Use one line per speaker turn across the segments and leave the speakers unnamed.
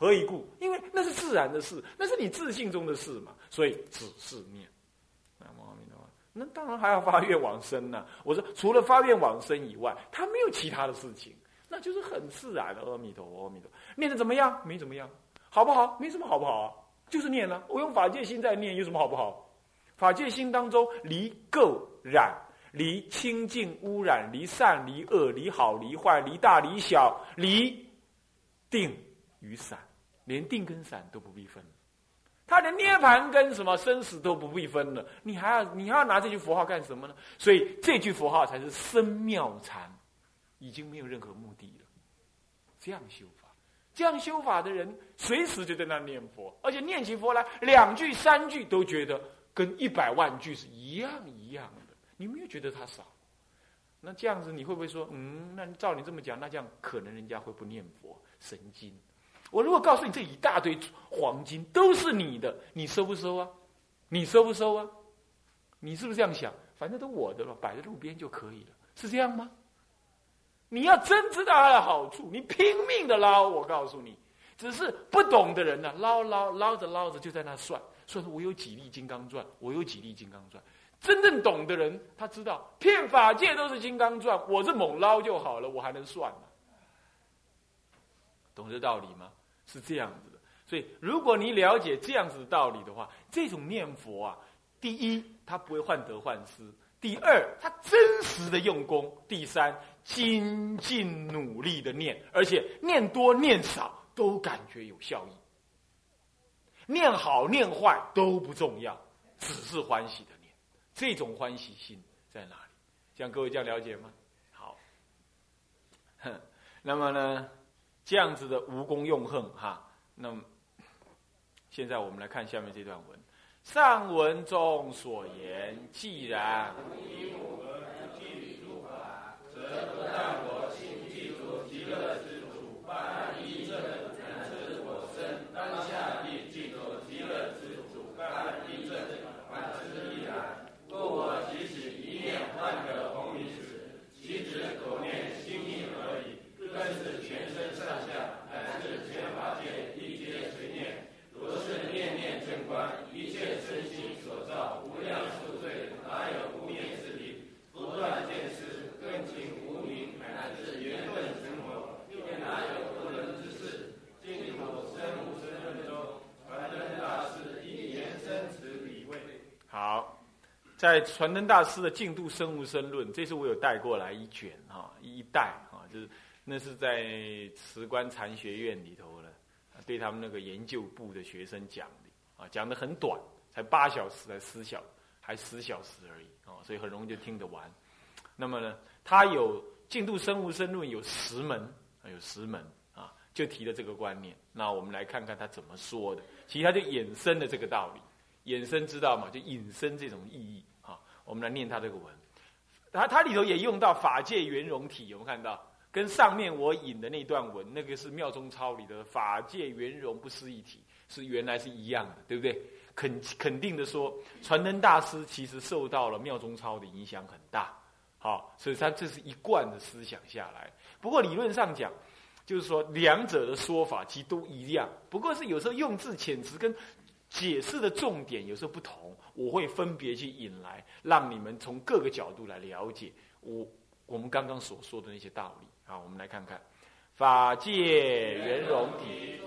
何以故？因为那是自然的事，那是你自信中的事嘛，所以只是念。阿弥陀佛。那当然还要发愿往生呢。我说，除了发愿往生以外，他没有其他的事情，那就是很自然的。阿弥陀佛，阿弥陀佛，念的怎么样？没怎么样，好不好？没什么好不好啊，就是念了。我用法界心在念，有什么好不好？法界心当中，离垢染，离清净污染，离善离恶，离好离坏，离大离小，离定与散。连定跟散都不必分，他连涅盘跟什么生死都不必分了，你还要你还要拿这句佛号干什么呢？所以这句佛号才是生妙禅，已经没有任何目的了。这样修法，这样修法的人，随时就在那念佛，而且念起佛来两句三句都觉得跟一百万句是一样一样的，你没有觉得他少？那这样子你会不会说，嗯，那照你这么讲，那这样可能人家会不念佛，神经。我如果告诉你这一大堆黄金都是你的，你收不收啊？你收不收啊？你是不是这样想？反正都我的了，摆在路边就可以了，是这样吗？你要真知道它的好处，你拼命的捞。我告诉你，只是不懂的人呢，捞捞捞着捞着就在那算，算说我有几粒金刚钻，我有几粒金刚钻。真正懂的人，他知道骗法界都是金刚钻，我这猛捞就好了，我还能算吗？懂这道理吗？是这样子的，所以如果你了解这样子的道理的话，这种念佛啊，第一，他不会患得患失；第二，他真实的用功；第三，精进努力的念，而且念多念少都感觉有效益。念好念坏都不重要，只是欢喜的念，这种欢喜心在哪里？像各位这样了解吗？好，哼，那么呢？这样子的无功用恨哈，那么现在我们来看下面这段文。上文中所言，既然。在传灯大师的《净度生物生论》，这次我有带过来一卷哈，一带啊，就是那是在慈观禅学院里头的，对他们那个研究部的学生讲的啊，讲的很短，才八小时，才十小，还十小时而已啊，所以很容易就听得完。那么呢，他有《净度生物生论》有十门，有十门啊，就提了这个观念。那我们来看看他怎么说的，其实他就衍生了这个道理。衍生知道嘛？就引申这种意义。我们来念他这个文，他他里头也用到法界圆融体，有没有看到？跟上面我引的那段文，那个是妙中抄里的法界圆融不思一体，是原来是一样的，对不对？肯肯定的说，传灯大师其实受到了妙中抄的影响很大，好，所以他这是一贯的思想下来。不过理论上讲，就是说两者的说法其实都一样，不过是有时候用字遣词跟。解释的重点有时候不同，我会分别去引来，让你们从各个角度来了解我我们刚刚所说的那些道理。好，我们来看看法界圆融体。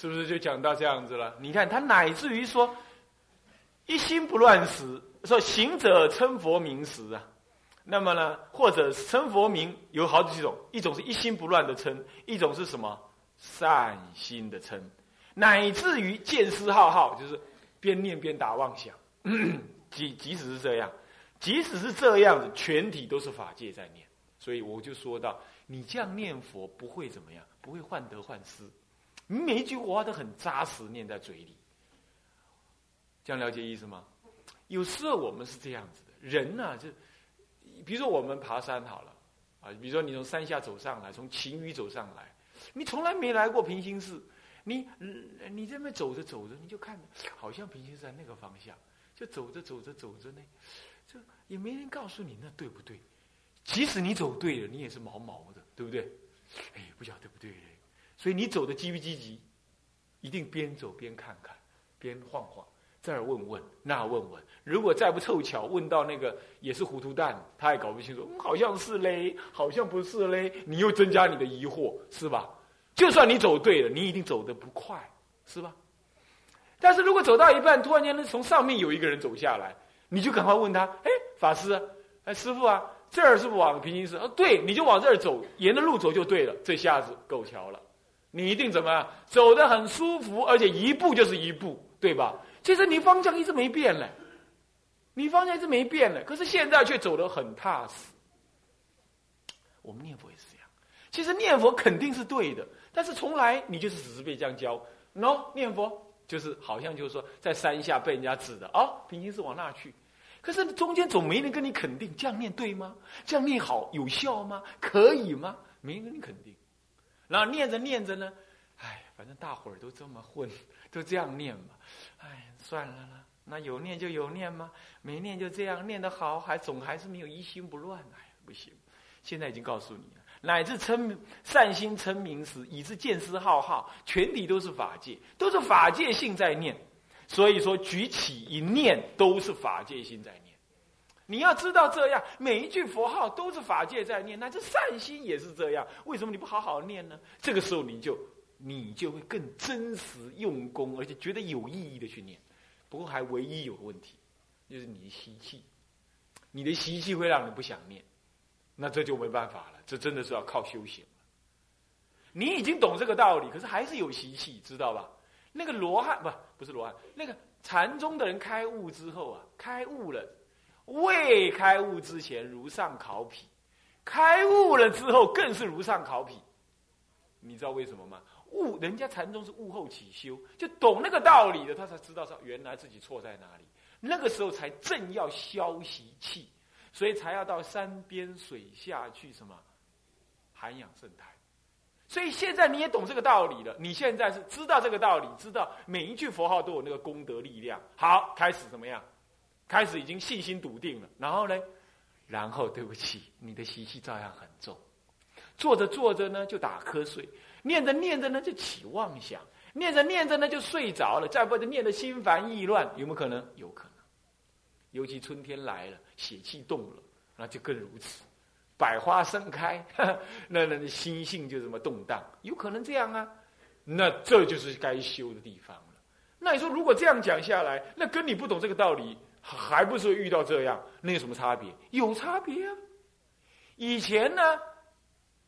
是不是就讲到这样子了？你看他乃至于说一心不乱时，说行者称佛名时啊，那么呢，或者称佛名有好几种，一种是一心不乱的称，一种是什么善心的称，乃至于见思浩浩，就是边念边打妄想。即即使是这样，即使是这样子，全体都是法界在念。所以我就说到，你这样念佛不会怎么样，不会患得患失，你每一句话都很扎实，念在嘴里。这样了解意思吗？有时候我们是这样子的，人呐，就比如说我们爬山好了，啊，比如说你从山下走上来，从晴雨走上来，你从来没来过平行寺，你你这边走着走着，你就看好像平行寺在那个方向，就走着走着走着呢，就也没人告诉你那对不对？即使你走对了，你也是毛毛的，对不对？哎，不晓得对不对？所以你走的积不积极，一定边走边看看，边晃晃。这儿问问，那问问，如果再不凑巧问到那个也是糊涂蛋，他也搞不清楚，好像是嘞，好像不是嘞，你又增加你的疑惑，是吧？就算你走对了，你一定走得不快，是吧？但是如果走到一半，突然间从上面有一个人走下来，你就赶快问他，哎，法师，哎，师傅啊，这儿是不往平行寺？啊，对，你就往这儿走，沿着路走就对了，这下子够巧了，你一定怎么？走得很舒服，而且一步就是一步，对吧？其实你方向一直没变嘞，你方向一直没变嘞，可是现在却走得很踏实。我们念佛也是这样，其实念佛肯定是对的，但是从来你就是只是被这样教，no 念佛就是好像就是说在山下被人家指的哦，平行是往那去，可是中间总没人跟你肯定这样念对吗？这样念好有效吗？可以吗？没人肯定，然后念着念着呢，哎，反正大伙儿都这么混，都这样念嘛。哎，算了啦，那有念就有念吗？没念就这样，念得好，还总还是没有一心不乱。哎，不行，现在已经告诉你了，乃至称善心称名时，以致见思浩浩，全体都是法界，都是法界性在念。所以说，举起一念都是法界性在念。你要知道，这样每一句佛号都是法界在念，那这善心也是这样。为什么你不好好念呢？这个时候你就。你就会更真实用功，而且觉得有意义的去念。不过还唯一有个问题，就是你的习气，你的习气会让你不想念，那这就没办法了。这真的是要靠修行。你已经懂这个道理，可是还是有习气，知道吧？那个罗汉不不是罗汉，那个禅宗的人开悟之后啊，开悟了，未开悟之前如上考妣，开悟了之后更是如上考妣。你知道为什么吗？悟，人家禅宗是悟后起修，就懂那个道理的，他才知道说原来自己错在哪里。那个时候才正要消习气，所以才要到山边水下去什么涵养圣态。所以现在你也懂这个道理了，你现在是知道这个道理，知道每一句佛号都有那个功德力量。好，开始怎么样？开始已经信心笃定了。然后呢？然后对不起，你的习气照样很重。坐着坐着呢，就打瞌睡。念着念着呢，就起妄想；念着念着呢，就睡着了。再或者念得心烦意乱，有没有可能？有可能。尤其春天来了，血气动了，那就更如此。百花盛开，那那心性就这么动荡，有可能这样啊。那这就是该修的地方了。那你说，如果这样讲下来，那跟你不懂这个道理，还不是遇到这样？那有什么差别？有差别啊。以前呢，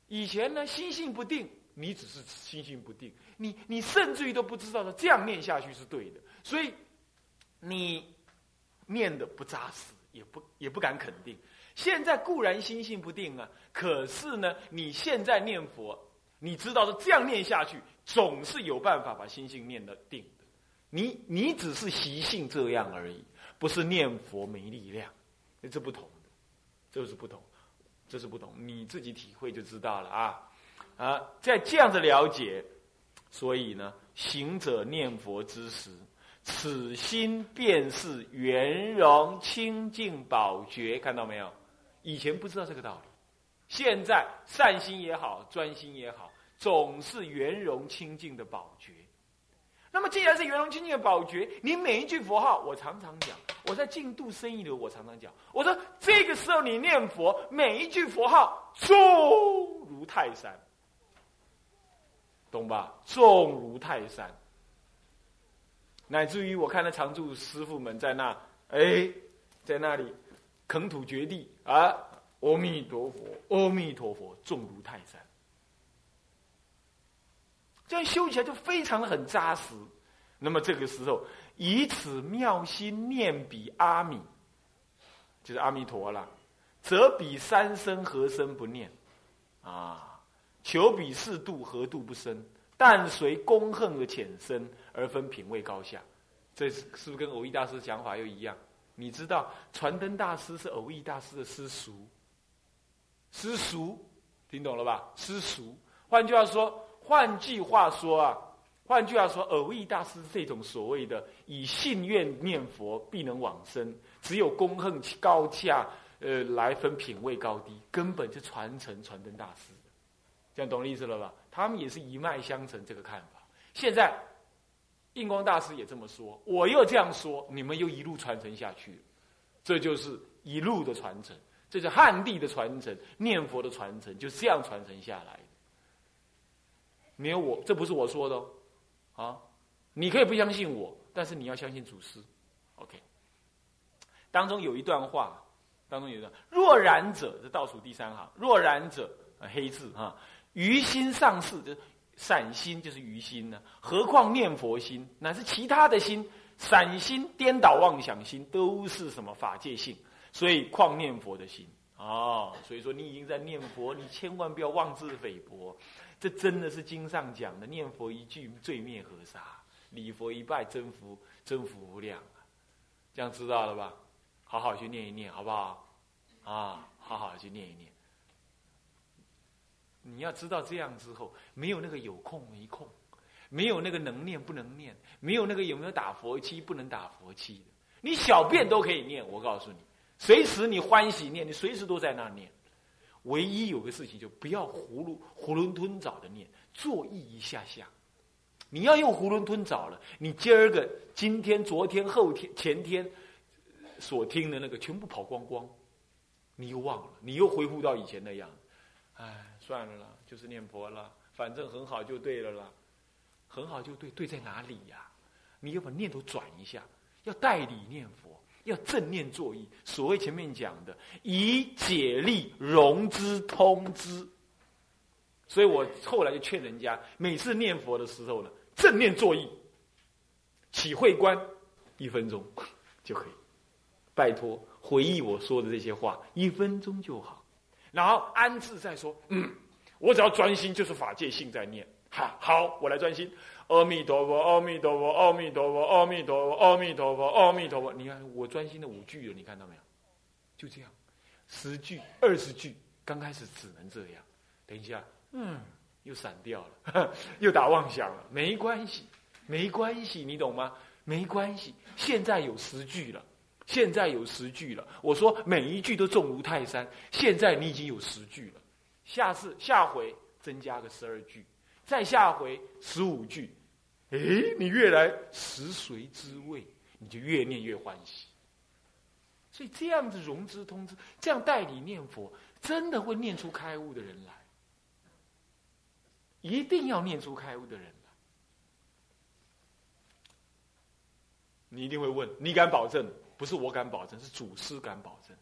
以前呢，心性不定。你只是心性不定，你你甚至于都不知道的这样念下去是对的，所以你念的不扎实，也不也不敢肯定。现在固然心性不定啊，可是呢，你现在念佛，你知道的这样念下去，总是有办法把心性念的定的。你你只是习性这样而已，不是念佛没力量，这不同的，这是不同，这是不同，你自己体会就知道了啊。啊，在这样子了解，所以呢，行者念佛之时，此心便是圆融清净宝觉，看到没有？以前不知道这个道理，现在善心也好，专心也好，总是圆融清净的宝觉。那么，既然是圆融清净的宝觉，你每一句佛号，我常常讲，我在净度生意流，我常常讲，我说这个时候你念佛，每一句佛号重如泰山。懂吧？重如泰山，乃至于我看到常住师傅们在那，哎，在那里垦土掘地啊！阿弥陀佛，阿弥陀佛，重如泰山。这样修起来就非常的很扎实。那么这个时候，以此妙心念彼阿弥，就是阿弥陀了，则彼三生何生不念？啊，求彼四度何度不生？但随功恨的浅深而分品位高下。这是是不是跟偶益大师讲法又一样？你知道传灯大师是偶益大师的师叔，师叔听懂了吧？师叔，换句话说，换句话说啊，换句话说，偶益大师这种所谓的以信愿念佛必能往生，只有功恨高下，呃，来分品位高低，根本就传承传灯大师这样懂意思了吧？他们也是一脉相承这个看法。现在。印光大师也这么说，我又这样说，你们又一路传承下去，这就是一路的传承，这是汉地的传承，念佛的传承，就这样传承下来的。没有我，这不是我说的哦，啊，你可以不相信我，但是你要相信祖师。OK，当中有一段话，当中有一段，若然者，这倒数第三行，若然者，黑字哈，于心上士就。散心就是于心呢，何况念佛心，乃是其他的心，散心、颠倒妄想心，都是什么法界性？所以况念佛的心啊，所以说你已经在念佛，你千万不要妄自菲薄。这真的是经上讲的，念佛一句罪灭河沙，礼佛一拜增福增福无量啊！这样知道了吧？好好去念一念，好不好？啊，好好去念一念。你要知道，这样之后没有那个有空没空，没有那个能念不能念，没有那个有没有打佛七不能打佛七的。你小便都可以念，我告诉你，随时你欢喜念，你随时都在那念。唯一有个事情，就不要囫囵囫囵吞枣的念，坐意一下下。你要用囫囵吞枣了，你今儿个、今天、昨天、后天、前天所听的那个全部跑光光，你又忘了，你又恢复到以前那样，哎。算了啦，就是念佛了，反正很好就对了啦，很好就对，对在哪里呀？你要把念头转一下，要代理念佛，要正念作意。所谓前面讲的，以解力融之通之。所以我后来就劝人家，每次念佛的时候呢，正念作意，起会观，一分钟 就可以。拜托，回忆我说的这些话，一分钟就好。然后安置再说，嗯，我只要专心，就是法界性在念。好，好，我来专心。阿弥陀佛，阿弥陀佛，阿弥陀佛，阿弥陀佛，阿弥陀佛，阿弥陀佛。你看我专心的五句了，你看到没有？就这样，十句、二十句，刚开始只能这样。等一下，嗯，又散掉了，又打妄想了。没关系，没关系，你懂吗？没关系，现在有十句了。现在有十句了，我说每一句都重如泰山。现在你已经有十句了，下次下回增加个十二句，再下回十五句，哎，你越来食髓知味，你就越念越欢喜。所以这样子融资通知，这样代理念佛，真的会念出开悟的人来，一定要念出开悟的人来。你一定会问，你敢保证？不是我敢保证，是祖师敢保证。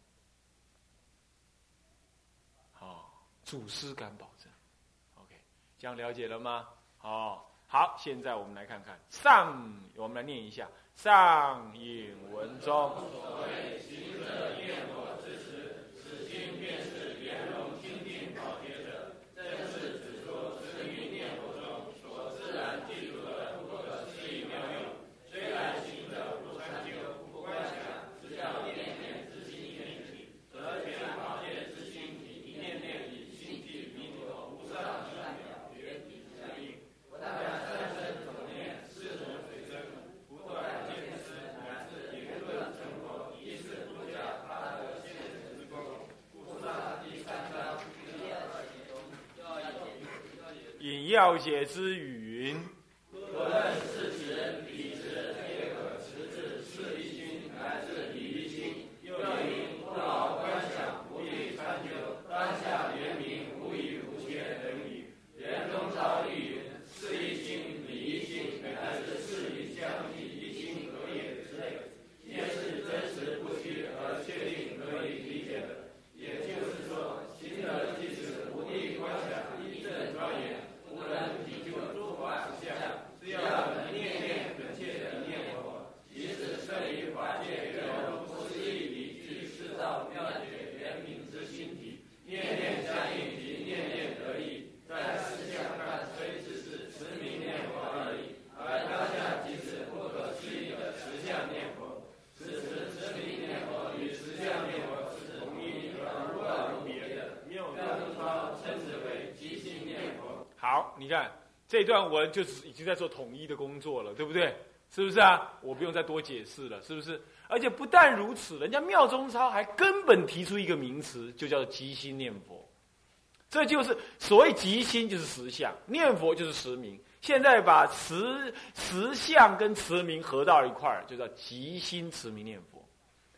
好，祖师敢保证。这样了解了吗？哦，好，现在我们来看看上，我们来念一下上引文中。要解之语云。好，你看这段文就是已经在做统一的工作了，对不对？是不是啊？我不用再多解释了，是不是？而且不但如此，人家妙中超还根本提出一个名词，就叫做即心念佛。这就是所谓即心，就是实相；念佛就是实名。现在把实实相跟持名合到一块儿，就叫即心持名念佛，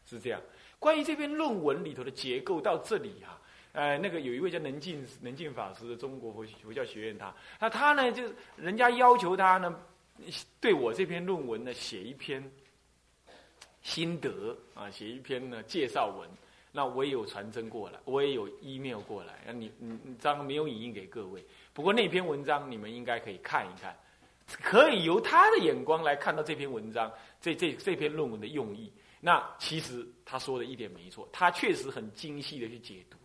是这样。关于这篇论文里头的结构，到这里啊，呃，那个有一位叫能进能进法师的中国佛佛教学院，他那他呢，就是人家要求他呢，对我这篇论文呢写一篇心得啊，写一篇呢介绍文。那我也有传真过来，我也有 email 过来。那你你你章没有影印给各位，不过那篇文章你们应该可以看一看，可以由他的眼光来看到这篇文章，这这这篇论文的用意。那其实他说的一点没错，他确实很精细的去解读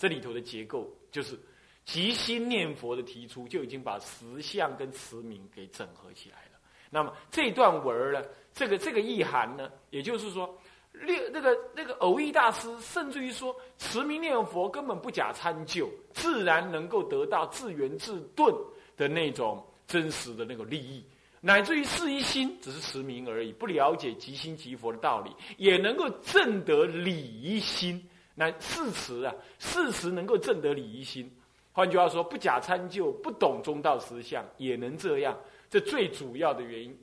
这里头的结构，就是即心念佛的提出就已经把实相跟慈名给整合起来了。那么这段文呢，这个这个意涵呢，也就是说。六那个那个偶益大师，甚至于说慈名念佛根本不假参就，自然能够得到自圆自顿的那种真实的那个利益，乃至于是一心只是持名而已，不了解即心即佛的道理，也能够证得理一心。那事实啊，事实能够证得理一心。换句话说，不假参就，不懂中道实相，也能这样。这最主要的原因，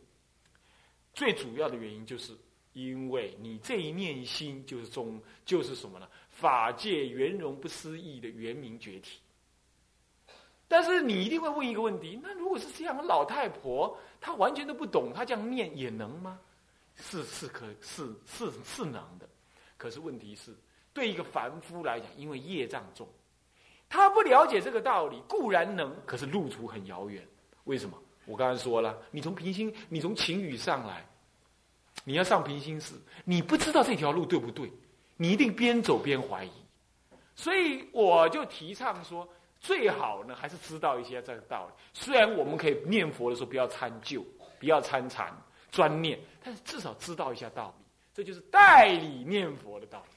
最主要的原因就是。因为你这一念心就是中，就是什么呢？法界圆融不思议的圆明觉体。但是你一定会问一个问题：那如果是这样的，老太婆她完全都不懂，她这样念也能吗？是是可是是是能的。可是问题是，对一个凡夫来讲，因为业障重，他不了解这个道理，固然能，可是路途很遥远。为什么？我刚才说了，你从平心，你从情语上来。你要上平心寺，你不知道这条路对不对，你一定边走边怀疑。所以我就提倡说，最好呢还是知道一些这个道理。虽然我们可以念佛的时候不要参就，不要参禅专念，但是至少知道一下道理。这就是代理念佛的道理。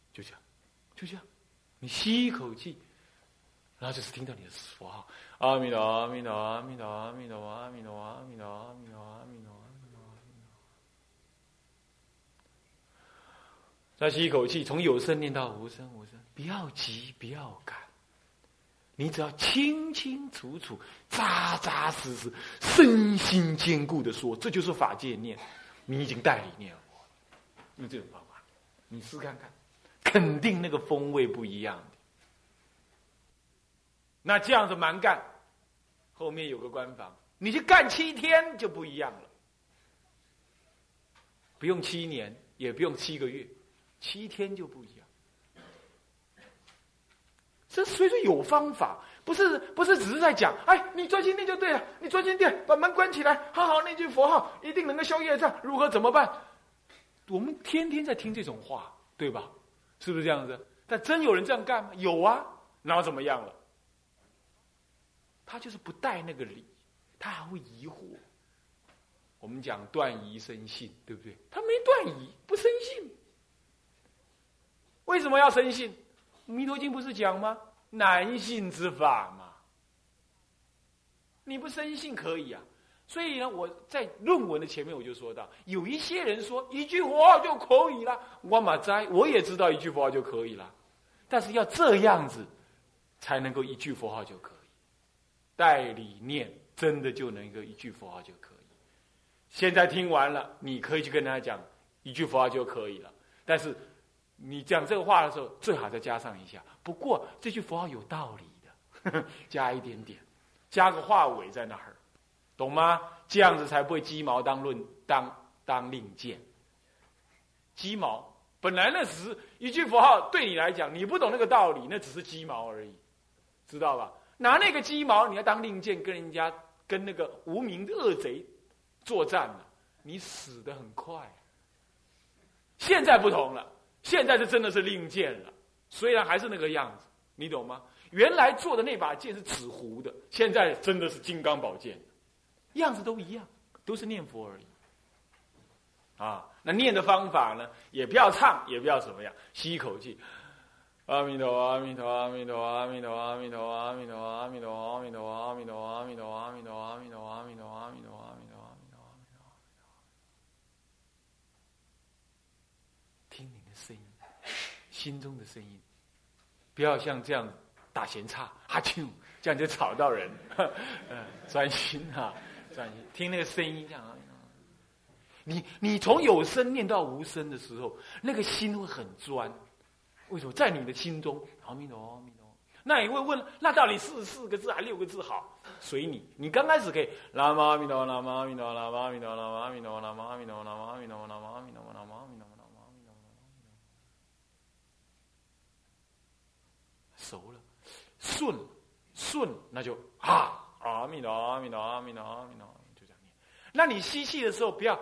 就这样，就这样，你吸一口气，然后就是听到你的佛号：阿弥陀，阿弥陀，阿弥陀，阿弥陀，阿弥陀，阿弥陀，阿弥陀，阿弥陀阿弥陀。阿弥陀。再吸一口气，从有声念到无声，无声，不要急，不要赶，你只要清清楚楚、扎扎实实、身心坚固的说，这就是法界念，你已经代理念佛，用这种方法，你试看看，肯定那个风味不一样的。那这样子蛮干，后面有个官房，你去干七天就不一样了，不用七年，也不用七个月。七天就不一样，这所以说有方法，不是不是只是在讲，哎，你专心念就对了，你专心念，把门关起来，好好念句佛号，一定能够消业障，如何怎么办？我们天天在听这种话，对吧？是不是这样子？但真有人这样干吗？有啊，然后怎么样了？他就是不带那个理，他还会疑惑。我们讲断疑生信，对不对？他没断疑，不生信。为什么要生信？《弥陀经》不是讲吗？难信之法嘛。你不生信可以啊。所以呢，我在论文的前面我就说到，有一些人说一句佛号就可以了。我马哉，我也知道一句佛号就可以了，但是要这样子才能够一句佛号就可以。带理念真的就能够一句佛号就可以。现在听完了，你可以去跟他讲一句佛号就可以了，但是。你讲这个话的时候，最好再加上一下。不过这句佛号有道理的，加一点点，加个话尾在那儿，懂吗？这样子才不会鸡毛当论当当令箭。鸡毛本来那只是一句佛号，对你来讲，你不懂那个道理，那只是鸡毛而已，知道吧？拿那个鸡毛，你要当令箭，跟人家跟那个无名的恶贼作战了，你死的很快。现在不同了，现在是真的是令箭了，虽然还是那个样子，你懂吗？原来做的那把剑是纸糊的，现在真的是金刚宝剑，样子都一样，都是念佛而已。啊，那念的方法呢？也不要唱，也不要怎么样，吸一口气，阿弥陀佛，阿弥陀佛，阿弥陀，阿弥陀，阿弥陀，阿弥陀，阿弥陀，阿弥陀，阿弥陀，阿弥陀，阿弥陀，阿弥陀，阿弥陀，阿弥陀，阿弥陀，阿弥陀，阿弥陀，听你的声音，心中的声音，不要像这样打闲岔，哈啾，这样就吵到人。嗯，专心啊，专心听那个声音，这样啊。你你从有声念到无声的时候，那个心会很专。为什么在你的心中？阿弥陀佛，阿弥陀佛。那你会问，那到底是四个字还六个字好？随你。你刚开始可以，南无阿弥陀佛，南无阿弥陀佛，南无阿弥陀佛，南无阿弥陀佛，南无阿弥陀佛，南无阿弥陀佛，南无阿弥陀佛，南无阿弥陀佛，南无阿弥陀佛。熟了，顺顺，那就啊，阿弥陀，阿弥陀，阿弥陀，阿弥陀。那你吸气的时候不要，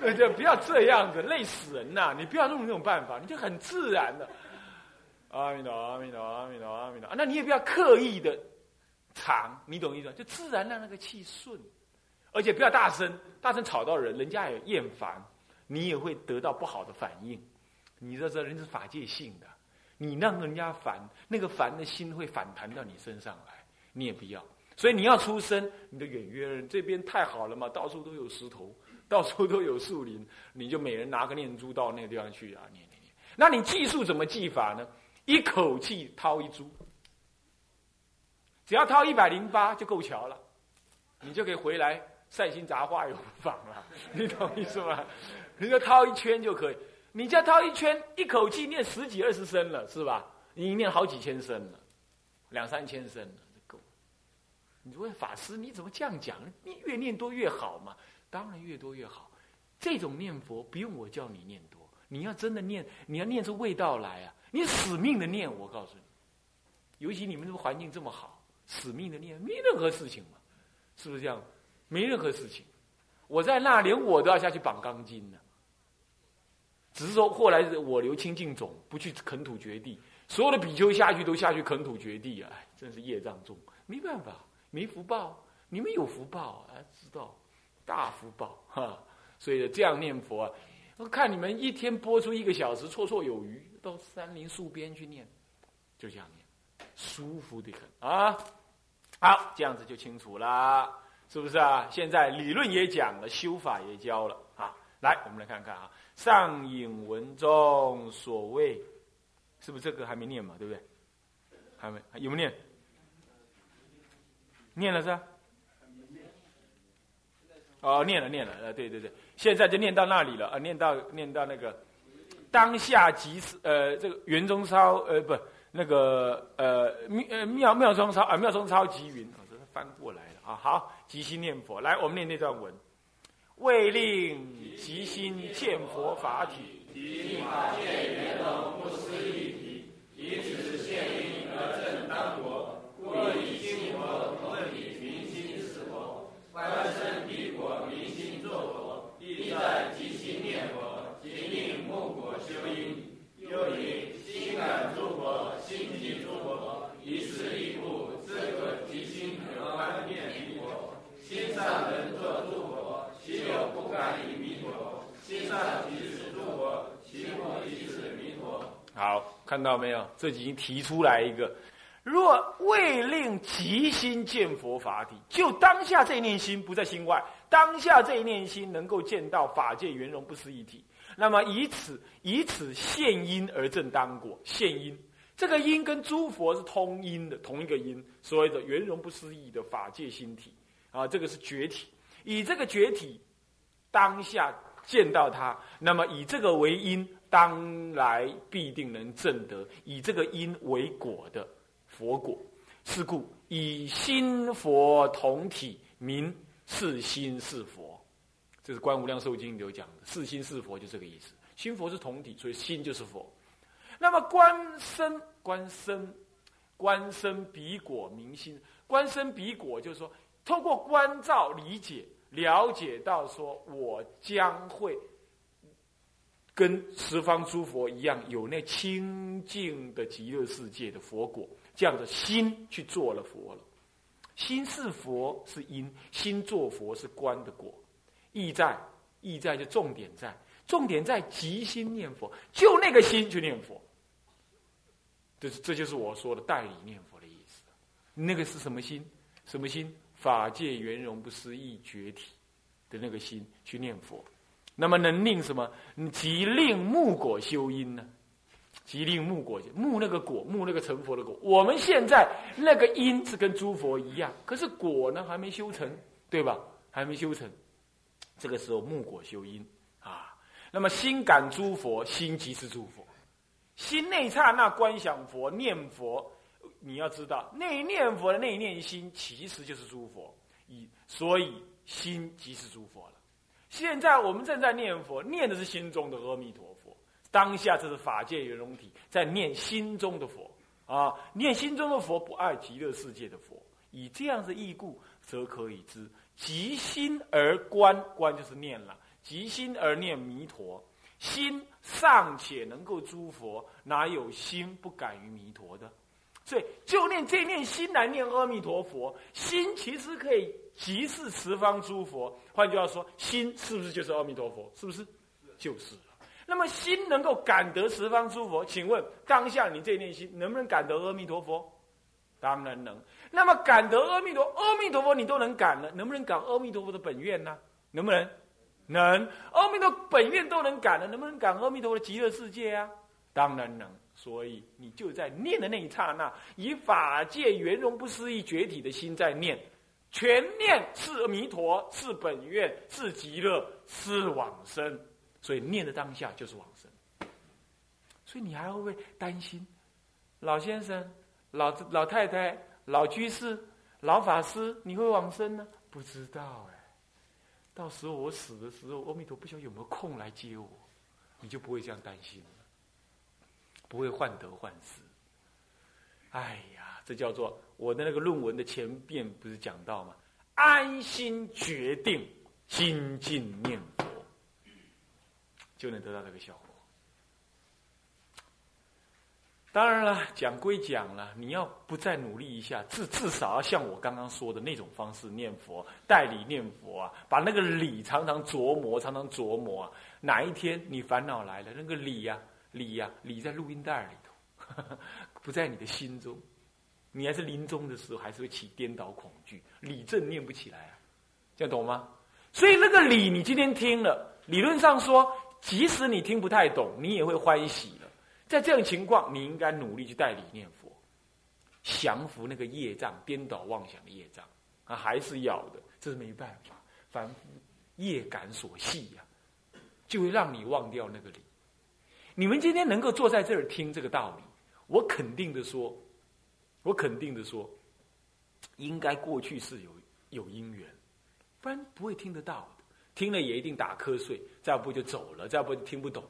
就不要这样子，累死人呐！你不要用那种办法，你就很自然的，阿弥陀阿弥陀阿弥陀阿弥陀。那你也不要刻意的长，你懂意思？就自然让那个气顺，而且不要大声，大声吵到人，人家也厌烦，你也会得到不好的反应。你知道这人是法界性的，你让人家烦，那个烦的心会反弹到你身上来，你也不要。所以你要出声，你的远约人这边太好了嘛，到处都有石头，到处都有树林，你就每人拿个念珠到那个地方去啊，念念念。那你计数怎么计法呢？一口气掏一珠，只要掏一百零八就够巧了，你就可以回来善心杂花有房了，你懂意思吗？你就掏一圈就可以，你再掏一圈，一口气念十几二十声了，是吧？你念好几千声了，两三千声了。你问法师，你怎么这样讲？你越念多越好嘛？当然越多越好。这种念佛不用我叫你念多，你要真的念，你要念出味道来啊！你死命的念，我告诉你，尤其你们这个环境这么好，死命的念，没任何事情嘛，是不是这样？没任何事情。我在那，连我都要下去绑钢筋呢。只是说后来我留清净种，不去垦土掘地，所有的比丘下去都下去垦土掘地啊！真是业障重，没办法。没福报，你们有福报啊！知道，大福报哈。所以这样念佛啊，我看你们一天播出一个小时，绰绰有余。到山林树边去念，就这样念，舒服的很啊。好，这样子就清楚了，是不是啊？现在理论也讲了，修法也教了啊。来，我们来看看啊，上引文中所谓，是不是这个还没念嘛？对不对？还没有没念？念了是吧？哦，念了念了，呃，对对对，现在就念到那里了，啊，念到念到那个当下即是呃，这个圆中超呃不那个呃妙妙妙中超啊妙中超即云，这是翻过来了啊。好，即心念佛，来，我们念那段文，为令即心见佛法体，即法界圆融不思议体，以此现因而正当果，故以。观身彼果，明心作佛，意在即心念佛，即令目果修因。又以心感诸佛，心即诸佛，一事一故，自可即心得观念弥陀。心上能作诸佛，其有不敢以弥陀？心上即是诸佛，其故即是弥陀。好，看到没有？这已经提出来一个。若未令即心见佛法体，就当下这一念心不在心外，当下这一念心能够见到法界圆融不思议体，那么以此以此现因而正当果。现因这个因跟诸佛是通因的，同一个因，所谓的圆融不思议的法界心体啊，这个是觉体。以这个觉体当下见到他，那么以这个为因，当来必定能证得以这个因为果的。佛果，是故以心佛同体，名是心是佛。这是《观无量寿经》里有讲的，是心是佛就这个意思。心佛是同体，所以心就是佛。那么观身，观身，观身比果明心，观身比果就是说，透过观照理解，了解到说我将会跟十方诸佛一样，有那清净的极乐世界的佛果，这样的心去做了佛了。心是佛是因，心做佛是观的果，意在意在就重点在。重点在即心念佛，就那个心去念佛。这是这就是我说的代理念佛的意思。那个是什么心？什么心？法界圆融不思议觉体的那个心去念佛。那么能令什么？即令木果修因呢？即令木果木那个果木那个成佛的果。我们现在那个因是跟诸佛一样，可是果呢还没修成，对吧？还没修成。这个时候木果修因啊。那么心感诸佛，心即是诸佛。心内刹那观想佛、念佛，你要知道，内念佛的内念心其实就是诸佛，以所以心即是诸佛了。现在我们正在念佛，念的是心中的阿弥陀佛。当下这是法界圆融体在念心中的佛啊，念心中的佛不爱极乐世界的佛。以这样子义故，则可以知即心而观，观就是念了。即心而念弥陀，心尚且能够诸佛，哪有心不敢于弥陀的？所以就念这念心来念阿弥陀佛，心其实可以即是十方诸佛。换句话说，心是不是就是阿弥陀佛？是不是？就是。那么心能够感得十方诸佛，请问当下你这念心能不能感得阿弥陀佛？当然能。那么感得阿弥陀阿弥陀佛你都能感了，能不能感阿弥陀佛的本愿呢？能不能？能，阿弥陀本愿都能感了，能不能感阿弥陀佛的极乐世界啊？当然能。所以你就在念的那一刹那，以法界圆融不思议觉体的心在念，全念是弥陀，是本愿，是极乐，是往生。所以念的当下就是往生。所以你还会不会担心，老先生、老老太太、老居士、老法师，你会往生呢？不知道哎。到时候我死的时候，阿弥陀不晓得有没有空来接我，你就不会这样担心，不会患得患失。哎呀，这叫做我的那个论文的前边不是讲到吗？安心决定，心静念佛，就能得到这个效果。当然了，讲归讲了，你要不再努力一下，至至少要像我刚刚说的那种方式念佛，代理念佛啊，把那个理常常琢磨，常常琢磨啊。哪一天你烦恼来了，那个理呀，理呀，理在录音带里头，不在你的心中，你还是临终的时候，还是会起颠倒恐惧，理正念不起来啊，这样懂吗？所以那个理，你今天听了，理论上说，即使你听不太懂，你也会欢喜了。在这种情况，你应该努力去代理念佛，降服那个业障、颠倒妄想的业障啊，还是要的，这是没办法。凡夫业感所系呀，就会让你忘掉那个理。你们今天能够坐在这儿听这个道理，我肯定的说，我肯定的说，应该过去是有有因缘，不然不会听得到的。听了也一定打瞌睡，再不就走了，再不就听不懂，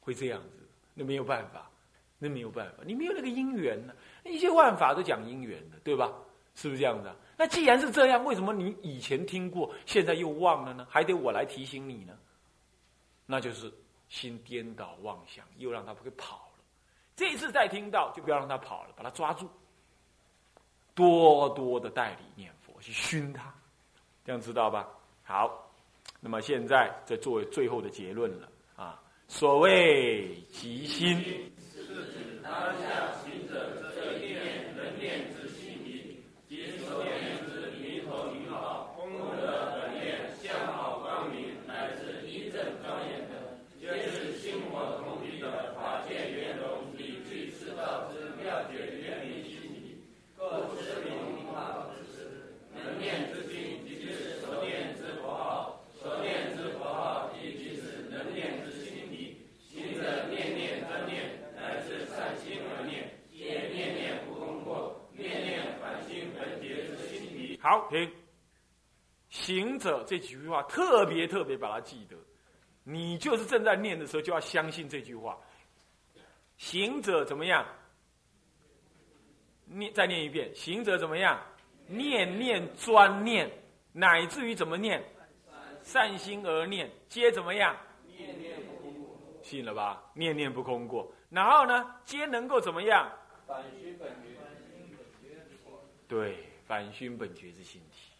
会这样子。那没有办法，那没有办法，你没有那个因缘呢。一些万法都讲因缘的，对吧？是不是这样子？那既然是这样，为什么你以前听过，现在又忘了呢？还得我来提醒你呢？那就是心颠倒妄想，又让他不给跑了。这次再听到，就不要让他跑了，把他抓住，多多的代理念佛，去熏他，这样知道吧？好，那么现在在作为最后的结论了啊。所谓即心，
是指当下行者这一念能念之心理，即所念之弥陀名号，功德本念相好光明，乃至一正庄严等，皆是心火同体的法界圆融理具世道之妙觉圆明心理，各知名号之时，能念之心，即是所念之佛号，所念之佛号，亦即是能念之心，行者。念念专念，乃至善心而念，也念念不空过，念念凡心分别之心理。
好，停。行者这几句话特别特别把它记得，你就是正在念的时候就要相信这句话。行者怎么样？念再念一遍，行者怎么样？念念专念，乃至于怎么念？善心而念，皆怎么样？
念念不空过。
信了吧？念念不空过，然后呢？皆能够怎么样？
反虚本觉。
对，反熏本觉之心体。